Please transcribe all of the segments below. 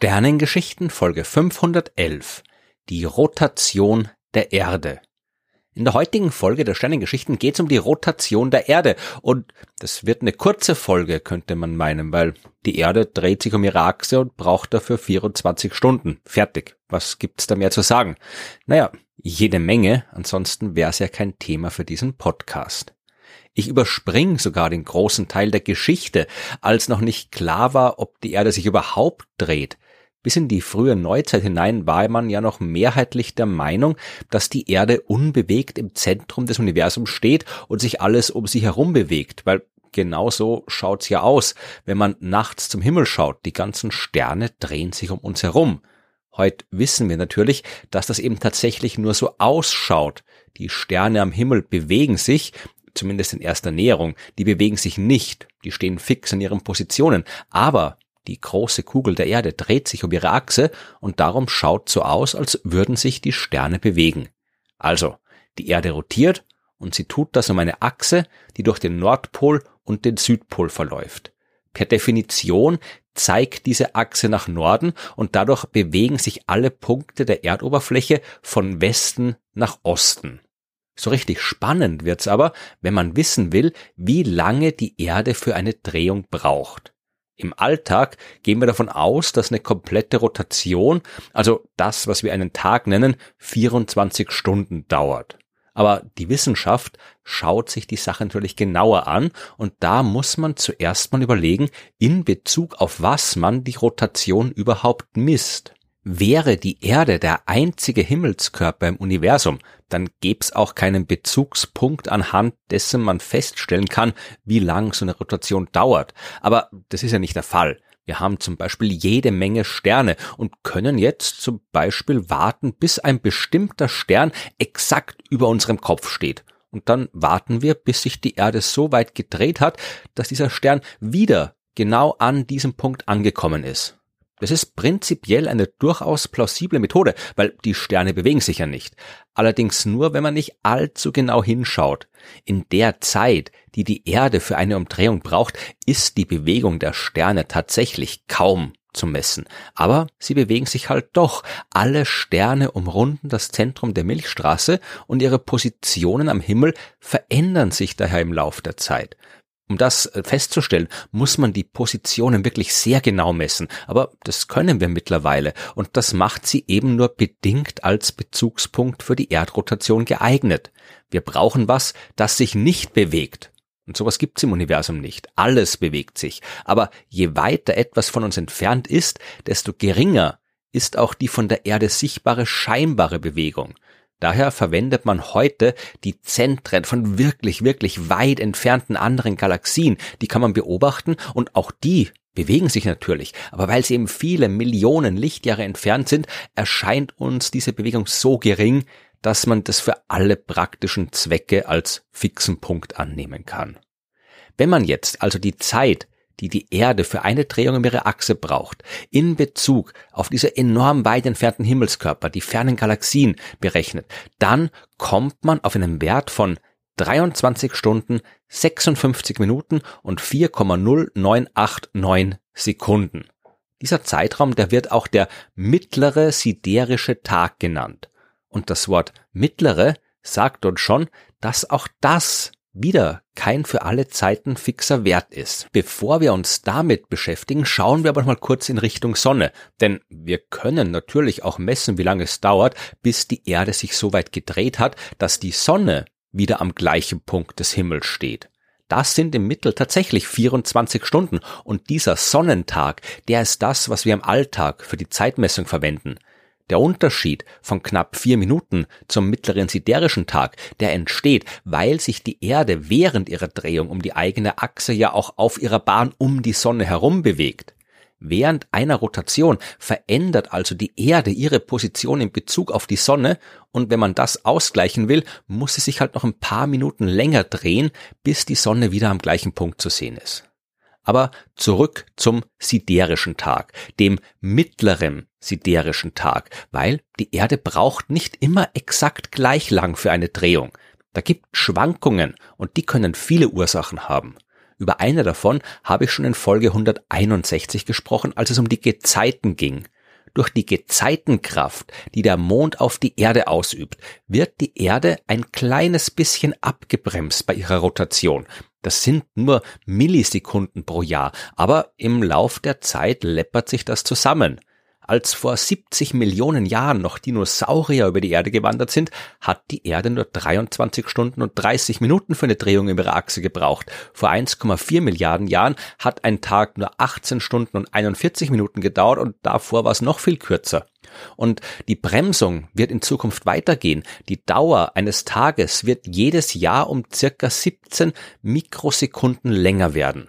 Sternengeschichten Folge 511 Die Rotation der Erde. In der heutigen Folge der Sternengeschichten geht es um die Rotation der Erde und das wird eine kurze Folge, könnte man meinen, weil die Erde dreht sich um ihre Achse und braucht dafür 24 Stunden. Fertig. Was gibt's da mehr zu sagen? Naja, jede Menge, ansonsten wäre es ja kein Thema für diesen Podcast. Ich überspringe sogar den großen Teil der Geschichte, als noch nicht klar war, ob die Erde sich überhaupt dreht. Bis in die frühe Neuzeit hinein war man ja noch mehrheitlich der Meinung, dass die Erde unbewegt im Zentrum des Universums steht und sich alles um sie herum bewegt, weil genau so schaut's ja aus, wenn man nachts zum Himmel schaut. Die ganzen Sterne drehen sich um uns herum. Heute wissen wir natürlich, dass das eben tatsächlich nur so ausschaut. Die Sterne am Himmel bewegen sich, zumindest in erster Näherung, die bewegen sich nicht, die stehen fix an ihren Positionen, aber die große Kugel der Erde dreht sich um ihre Achse und darum schaut so aus, als würden sich die Sterne bewegen. Also, die Erde rotiert und sie tut das um eine Achse, die durch den Nordpol und den Südpol verläuft. Per Definition zeigt diese Achse nach Norden und dadurch bewegen sich alle Punkte der Erdoberfläche von Westen nach Osten. So richtig spannend wird's aber, wenn man wissen will, wie lange die Erde für eine Drehung braucht. Im Alltag gehen wir davon aus, dass eine komplette Rotation, also das, was wir einen Tag nennen, 24 Stunden dauert. Aber die Wissenschaft schaut sich die Sache natürlich genauer an und da muss man zuerst mal überlegen, in Bezug auf was man die Rotation überhaupt misst. Wäre die Erde der einzige Himmelskörper im Universum, dann gäb's auch keinen Bezugspunkt anhand dessen man feststellen kann, wie lang so eine Rotation dauert. Aber das ist ja nicht der Fall. Wir haben zum Beispiel jede Menge Sterne und können jetzt zum Beispiel warten, bis ein bestimmter Stern exakt über unserem Kopf steht. Und dann warten wir, bis sich die Erde so weit gedreht hat, dass dieser Stern wieder genau an diesem Punkt angekommen ist. Das ist prinzipiell eine durchaus plausible Methode, weil die Sterne bewegen sich ja nicht. Allerdings nur, wenn man nicht allzu genau hinschaut. In der Zeit, die die Erde für eine Umdrehung braucht, ist die Bewegung der Sterne tatsächlich kaum zu messen. Aber sie bewegen sich halt doch. Alle Sterne umrunden das Zentrum der Milchstraße und ihre Positionen am Himmel verändern sich daher im Lauf der Zeit. Um das äh, festzustellen, muss man die Positionen wirklich sehr genau messen, aber das können wir mittlerweile und das macht sie eben nur bedingt als Bezugspunkt für die Erdrotation geeignet. Wir brauchen was, das sich nicht bewegt. Und sowas gibt's im Universum nicht. Alles bewegt sich. Aber je weiter etwas von uns entfernt ist, desto geringer ist auch die von der Erde sichtbare scheinbare Bewegung. Daher verwendet man heute die Zentren von wirklich, wirklich weit entfernten anderen Galaxien. Die kann man beobachten und auch die bewegen sich natürlich. Aber weil sie eben viele Millionen Lichtjahre entfernt sind, erscheint uns diese Bewegung so gering, dass man das für alle praktischen Zwecke als fixen Punkt annehmen kann. Wenn man jetzt also die Zeit die die Erde für eine Drehung um ihre Achse braucht, in Bezug auf diese enorm weit entfernten Himmelskörper, die fernen Galaxien berechnet, dann kommt man auf einen Wert von 23 Stunden, 56 Minuten und 4,0989 Sekunden. Dieser Zeitraum, der wird auch der mittlere siderische Tag genannt. Und das Wort mittlere sagt uns schon, dass auch das wieder kein für alle Zeiten fixer Wert ist. Bevor wir uns damit beschäftigen, schauen wir aber mal kurz in Richtung Sonne, denn wir können natürlich auch messen, wie lange es dauert, bis die Erde sich so weit gedreht hat, dass die Sonne wieder am gleichen Punkt des Himmels steht. Das sind im Mittel tatsächlich 24 Stunden und dieser Sonnentag, der ist das, was wir im Alltag für die Zeitmessung verwenden. Der Unterschied von knapp vier Minuten zum mittleren siderischen Tag, der entsteht, weil sich die Erde während ihrer Drehung um die eigene Achse ja auch auf ihrer Bahn um die Sonne herum bewegt. Während einer Rotation verändert also die Erde ihre Position in Bezug auf die Sonne und wenn man das ausgleichen will, muss sie sich halt noch ein paar Minuten länger drehen, bis die Sonne wieder am gleichen Punkt zu sehen ist. Aber zurück zum siderischen Tag, dem mittleren siderischen Tag, weil die Erde braucht nicht immer exakt gleich lang für eine Drehung. Da gibt Schwankungen und die können viele Ursachen haben. Über eine davon habe ich schon in Folge 161 gesprochen, als es um die Gezeiten ging. Durch die Gezeitenkraft, die der Mond auf die Erde ausübt, wird die Erde ein kleines bisschen abgebremst bei ihrer Rotation. Das sind nur Millisekunden pro Jahr, aber im Lauf der Zeit läppert sich das zusammen. Als vor 70 Millionen Jahren noch Dinosaurier über die Erde gewandert sind, hat die Erde nur 23 Stunden und 30 Minuten für eine Drehung in ihrer Achse gebraucht. Vor 1,4 Milliarden Jahren hat ein Tag nur 18 Stunden und 41 Minuten gedauert und davor war es noch viel kürzer. Und die Bremsung wird in Zukunft weitergehen. Die Dauer eines Tages wird jedes Jahr um circa 17 Mikrosekunden länger werden.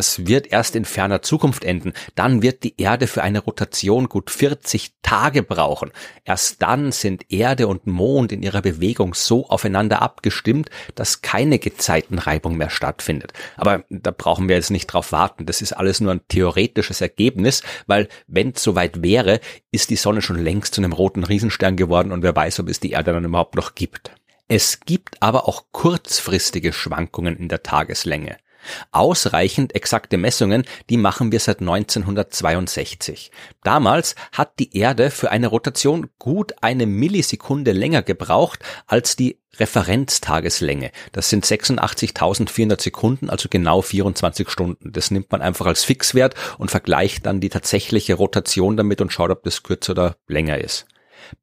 Das wird erst in ferner Zukunft enden. Dann wird die Erde für eine Rotation gut 40 Tage brauchen. Erst dann sind Erde und Mond in ihrer Bewegung so aufeinander abgestimmt, dass keine Gezeitenreibung mehr stattfindet. Aber da brauchen wir jetzt nicht drauf warten. Das ist alles nur ein theoretisches Ergebnis, weil wenn es soweit wäre, ist die Sonne schon längst zu einem roten Riesenstern geworden und wer weiß, ob es die Erde dann überhaupt noch gibt. Es gibt aber auch kurzfristige Schwankungen in der Tageslänge. Ausreichend exakte Messungen, die machen wir seit 1962. Damals hat die Erde für eine Rotation gut eine Millisekunde länger gebraucht als die Referenztageslänge. Das sind 86.400 Sekunden, also genau 24 Stunden. Das nimmt man einfach als Fixwert und vergleicht dann die tatsächliche Rotation damit und schaut, ob das kürzer oder länger ist.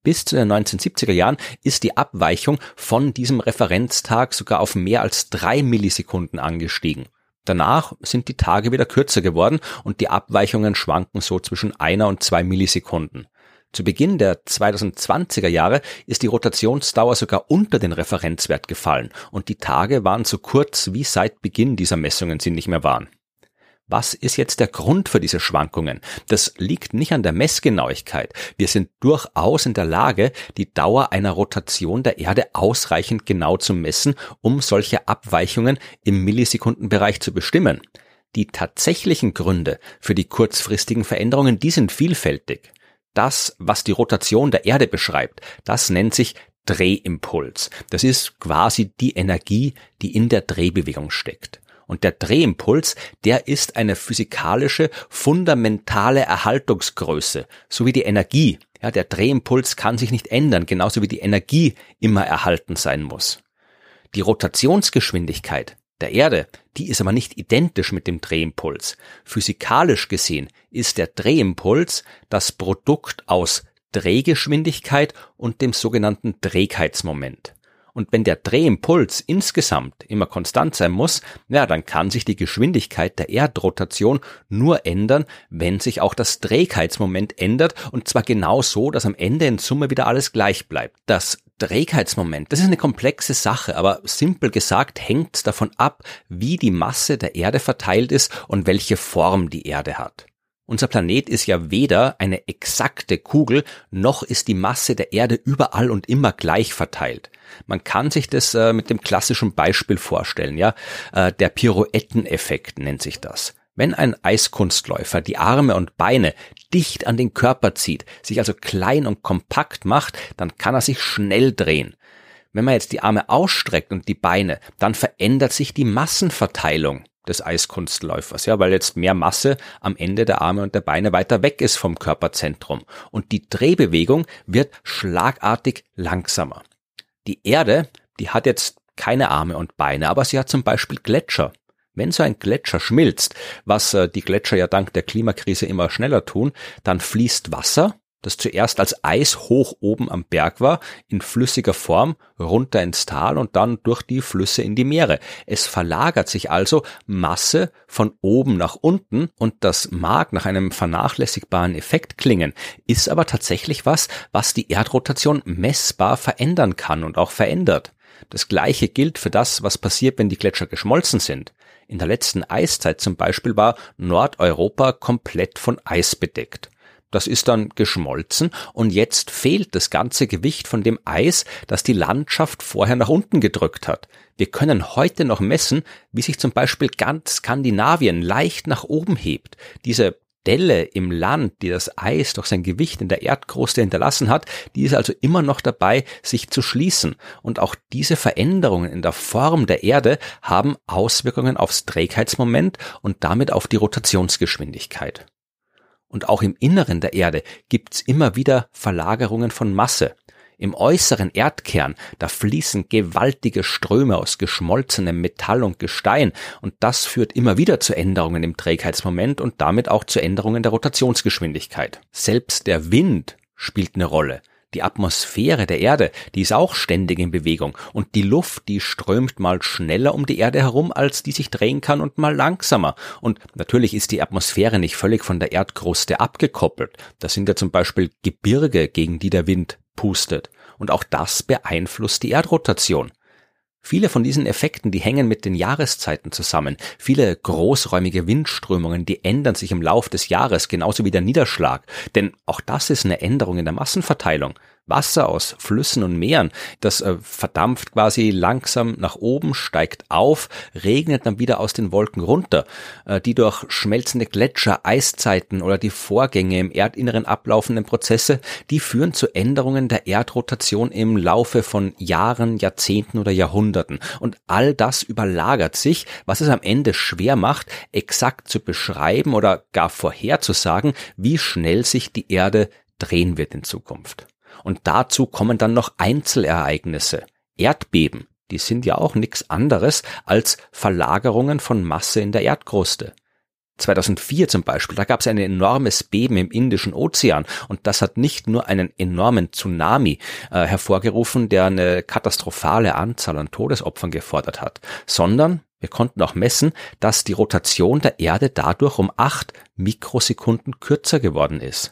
Bis zu den 1970er Jahren ist die Abweichung von diesem Referenztag sogar auf mehr als drei Millisekunden angestiegen. Danach sind die Tage wieder kürzer geworden und die Abweichungen schwanken so zwischen einer und zwei Millisekunden. Zu Beginn der 2020er Jahre ist die Rotationsdauer sogar unter den Referenzwert gefallen und die Tage waren so kurz wie seit Beginn dieser Messungen sie nicht mehr waren. Was ist jetzt der Grund für diese Schwankungen? Das liegt nicht an der Messgenauigkeit. Wir sind durchaus in der Lage, die Dauer einer Rotation der Erde ausreichend genau zu messen, um solche Abweichungen im Millisekundenbereich zu bestimmen. Die tatsächlichen Gründe für die kurzfristigen Veränderungen, die sind vielfältig. Das, was die Rotation der Erde beschreibt, das nennt sich Drehimpuls. Das ist quasi die Energie, die in der Drehbewegung steckt. Und der Drehimpuls, der ist eine physikalische, fundamentale Erhaltungsgröße, so wie die Energie. Ja, der Drehimpuls kann sich nicht ändern, genauso wie die Energie immer erhalten sein muss. Die Rotationsgeschwindigkeit der Erde, die ist aber nicht identisch mit dem Drehimpuls. Physikalisch gesehen ist der Drehimpuls das Produkt aus Drehgeschwindigkeit und dem sogenannten Trägheitsmoment. Und wenn der Drehimpuls insgesamt immer konstant sein muss, ja, dann kann sich die Geschwindigkeit der Erdrotation nur ändern, wenn sich auch das Trägheitsmoment ändert und zwar genau so, dass am Ende in Summe wieder alles gleich bleibt. Das Trägheitsmoment, das ist eine komplexe Sache, aber simpel gesagt hängt davon ab, wie die Masse der Erde verteilt ist und welche Form die Erde hat. Unser Planet ist ja weder eine exakte Kugel, noch ist die Masse der Erde überall und immer gleich verteilt. Man kann sich das äh, mit dem klassischen Beispiel vorstellen, ja. Äh, der Pirouetteneffekt nennt sich das. Wenn ein Eiskunstläufer die Arme und Beine dicht an den Körper zieht, sich also klein und kompakt macht, dann kann er sich schnell drehen. Wenn man jetzt die Arme ausstreckt und die Beine, dann verändert sich die Massenverteilung des Eiskunstläufers, ja, weil jetzt mehr Masse am Ende der Arme und der Beine weiter weg ist vom Körperzentrum und die Drehbewegung wird schlagartig langsamer. Die Erde, die hat jetzt keine Arme und Beine, aber sie hat zum Beispiel Gletscher. Wenn so ein Gletscher schmilzt, was äh, die Gletscher ja dank der Klimakrise immer schneller tun, dann fließt Wasser das zuerst als Eis hoch oben am Berg war, in flüssiger Form runter ins Tal und dann durch die Flüsse in die Meere. Es verlagert sich also Masse von oben nach unten und das mag nach einem vernachlässigbaren Effekt klingen, ist aber tatsächlich was, was die Erdrotation messbar verändern kann und auch verändert. Das gleiche gilt für das, was passiert, wenn die Gletscher geschmolzen sind. In der letzten Eiszeit zum Beispiel war Nordeuropa komplett von Eis bedeckt. Das ist dann geschmolzen und jetzt fehlt das ganze Gewicht von dem Eis, das die Landschaft vorher nach unten gedrückt hat. Wir können heute noch messen, wie sich zum Beispiel ganz Skandinavien leicht nach oben hebt. Diese Delle im Land, die das Eis durch sein Gewicht in der Erdkruste hinterlassen hat, die ist also immer noch dabei, sich zu schließen. Und auch diese Veränderungen in der Form der Erde haben Auswirkungen aufs Trägheitsmoment und damit auf die Rotationsgeschwindigkeit. Und auch im Inneren der Erde gibt's immer wieder Verlagerungen von Masse. Im äußeren Erdkern, da fließen gewaltige Ströme aus geschmolzenem Metall und Gestein und das führt immer wieder zu Änderungen im Trägheitsmoment und damit auch zu Änderungen der Rotationsgeschwindigkeit. Selbst der Wind spielt eine Rolle. Die Atmosphäre der Erde, die ist auch ständig in Bewegung und die Luft, die strömt mal schneller um die Erde herum, als die sich drehen kann und mal langsamer. Und natürlich ist die Atmosphäre nicht völlig von der Erdkruste abgekoppelt. Das sind ja zum Beispiel Gebirge, gegen die der Wind pustet. Und auch das beeinflusst die Erdrotation. Viele von diesen Effekten, die hängen mit den Jahreszeiten zusammen. Viele großräumige Windströmungen, die ändern sich im Lauf des Jahres, genauso wie der Niederschlag. Denn auch das ist eine Änderung in der Massenverteilung. Wasser aus Flüssen und Meeren. Das äh, verdampft quasi langsam nach oben, steigt auf, regnet dann wieder aus den Wolken runter. Äh, die durch schmelzende Gletscher, Eiszeiten oder die Vorgänge im Erdinneren ablaufenden Prozesse, die führen zu Änderungen der Erdrotation im Laufe von Jahren, Jahrzehnten oder Jahrhunderten. Und all das überlagert sich, was es am Ende schwer macht, exakt zu beschreiben oder gar vorherzusagen, wie schnell sich die Erde drehen wird in Zukunft. Und dazu kommen dann noch Einzelereignisse. Erdbeben, die sind ja auch nichts anderes als Verlagerungen von Masse in der Erdkruste. 2004 zum Beispiel, da gab es ein enormes Beben im Indischen Ozean und das hat nicht nur einen enormen Tsunami äh, hervorgerufen, der eine katastrophale Anzahl an Todesopfern gefordert hat, sondern wir konnten auch messen, dass die Rotation der Erde dadurch um acht Mikrosekunden kürzer geworden ist.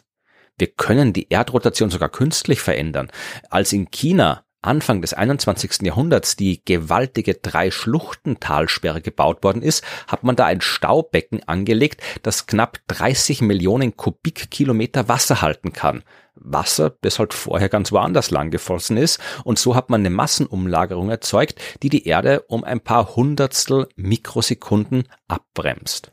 Wir können die Erdrotation sogar künstlich verändern. Als in China Anfang des 21. Jahrhunderts die gewaltige Drei-Schluchten-Talsperre gebaut worden ist, hat man da ein Staubecken angelegt, das knapp 30 Millionen Kubikkilometer Wasser halten kann. Wasser, das halt vorher ganz woanders lang geflossen ist. Und so hat man eine Massenumlagerung erzeugt, die die Erde um ein paar Hundertstel Mikrosekunden abbremst.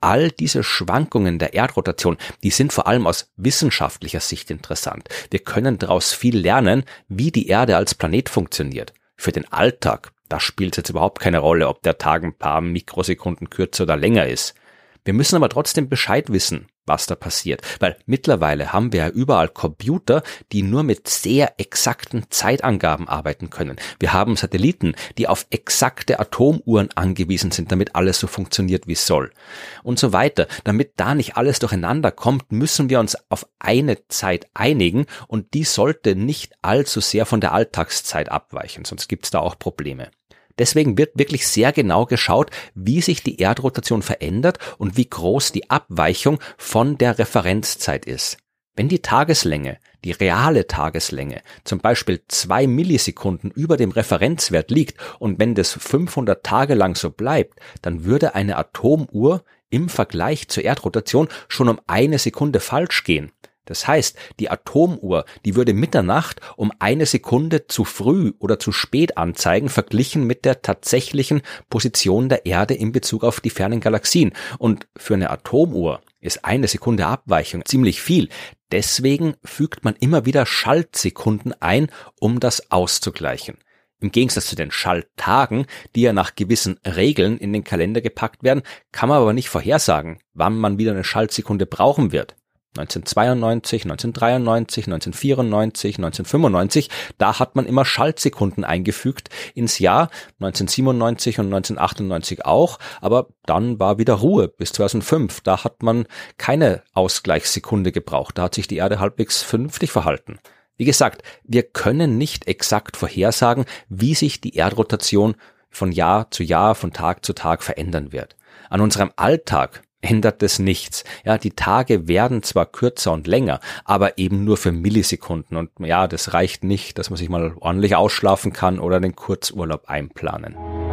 All diese Schwankungen der Erdrotation, die sind vor allem aus wissenschaftlicher Sicht interessant. Wir können daraus viel lernen, wie die Erde als Planet funktioniert. Für den Alltag, da spielt es jetzt überhaupt keine Rolle, ob der Tag ein paar Mikrosekunden kürzer oder länger ist. Wir müssen aber trotzdem Bescheid wissen, was da passiert. Weil mittlerweile haben wir ja überall Computer, die nur mit sehr exakten Zeitangaben arbeiten können. Wir haben Satelliten, die auf exakte Atomuhren angewiesen sind, damit alles so funktioniert, wie es soll. Und so weiter. Damit da nicht alles durcheinander kommt, müssen wir uns auf eine Zeit einigen und die sollte nicht allzu sehr von der Alltagszeit abweichen, sonst gibt es da auch Probleme. Deswegen wird wirklich sehr genau geschaut, wie sich die Erdrotation verändert und wie groß die Abweichung von der Referenzzeit ist. Wenn die Tageslänge, die reale Tageslänge, zum Beispiel zwei Millisekunden über dem Referenzwert liegt und wenn das 500 Tage lang so bleibt, dann würde eine Atomuhr im Vergleich zur Erdrotation schon um eine Sekunde falsch gehen. Das heißt, die Atomuhr, die würde Mitternacht um eine Sekunde zu früh oder zu spät anzeigen, verglichen mit der tatsächlichen Position der Erde in Bezug auf die fernen Galaxien. Und für eine Atomuhr ist eine Sekunde Abweichung ziemlich viel. Deswegen fügt man immer wieder Schaltsekunden ein, um das auszugleichen. Im Gegensatz zu den Schalttagen, die ja nach gewissen Regeln in den Kalender gepackt werden, kann man aber nicht vorhersagen, wann man wieder eine Schaltsekunde brauchen wird. 1992, 1993, 1994, 1995, da hat man immer Schaltsekunden eingefügt ins Jahr, 1997 und 1998 auch, aber dann war wieder Ruhe bis 2005, da hat man keine Ausgleichssekunde gebraucht, da hat sich die Erde halbwegs vernünftig verhalten. Wie gesagt, wir können nicht exakt vorhersagen, wie sich die Erdrotation von Jahr zu Jahr, von Tag zu Tag verändern wird. An unserem Alltag ändert es nichts. Ja, die Tage werden zwar kürzer und länger, aber eben nur für Millisekunden. Und ja, das reicht nicht, dass man sich mal ordentlich ausschlafen kann oder den Kurzurlaub einplanen.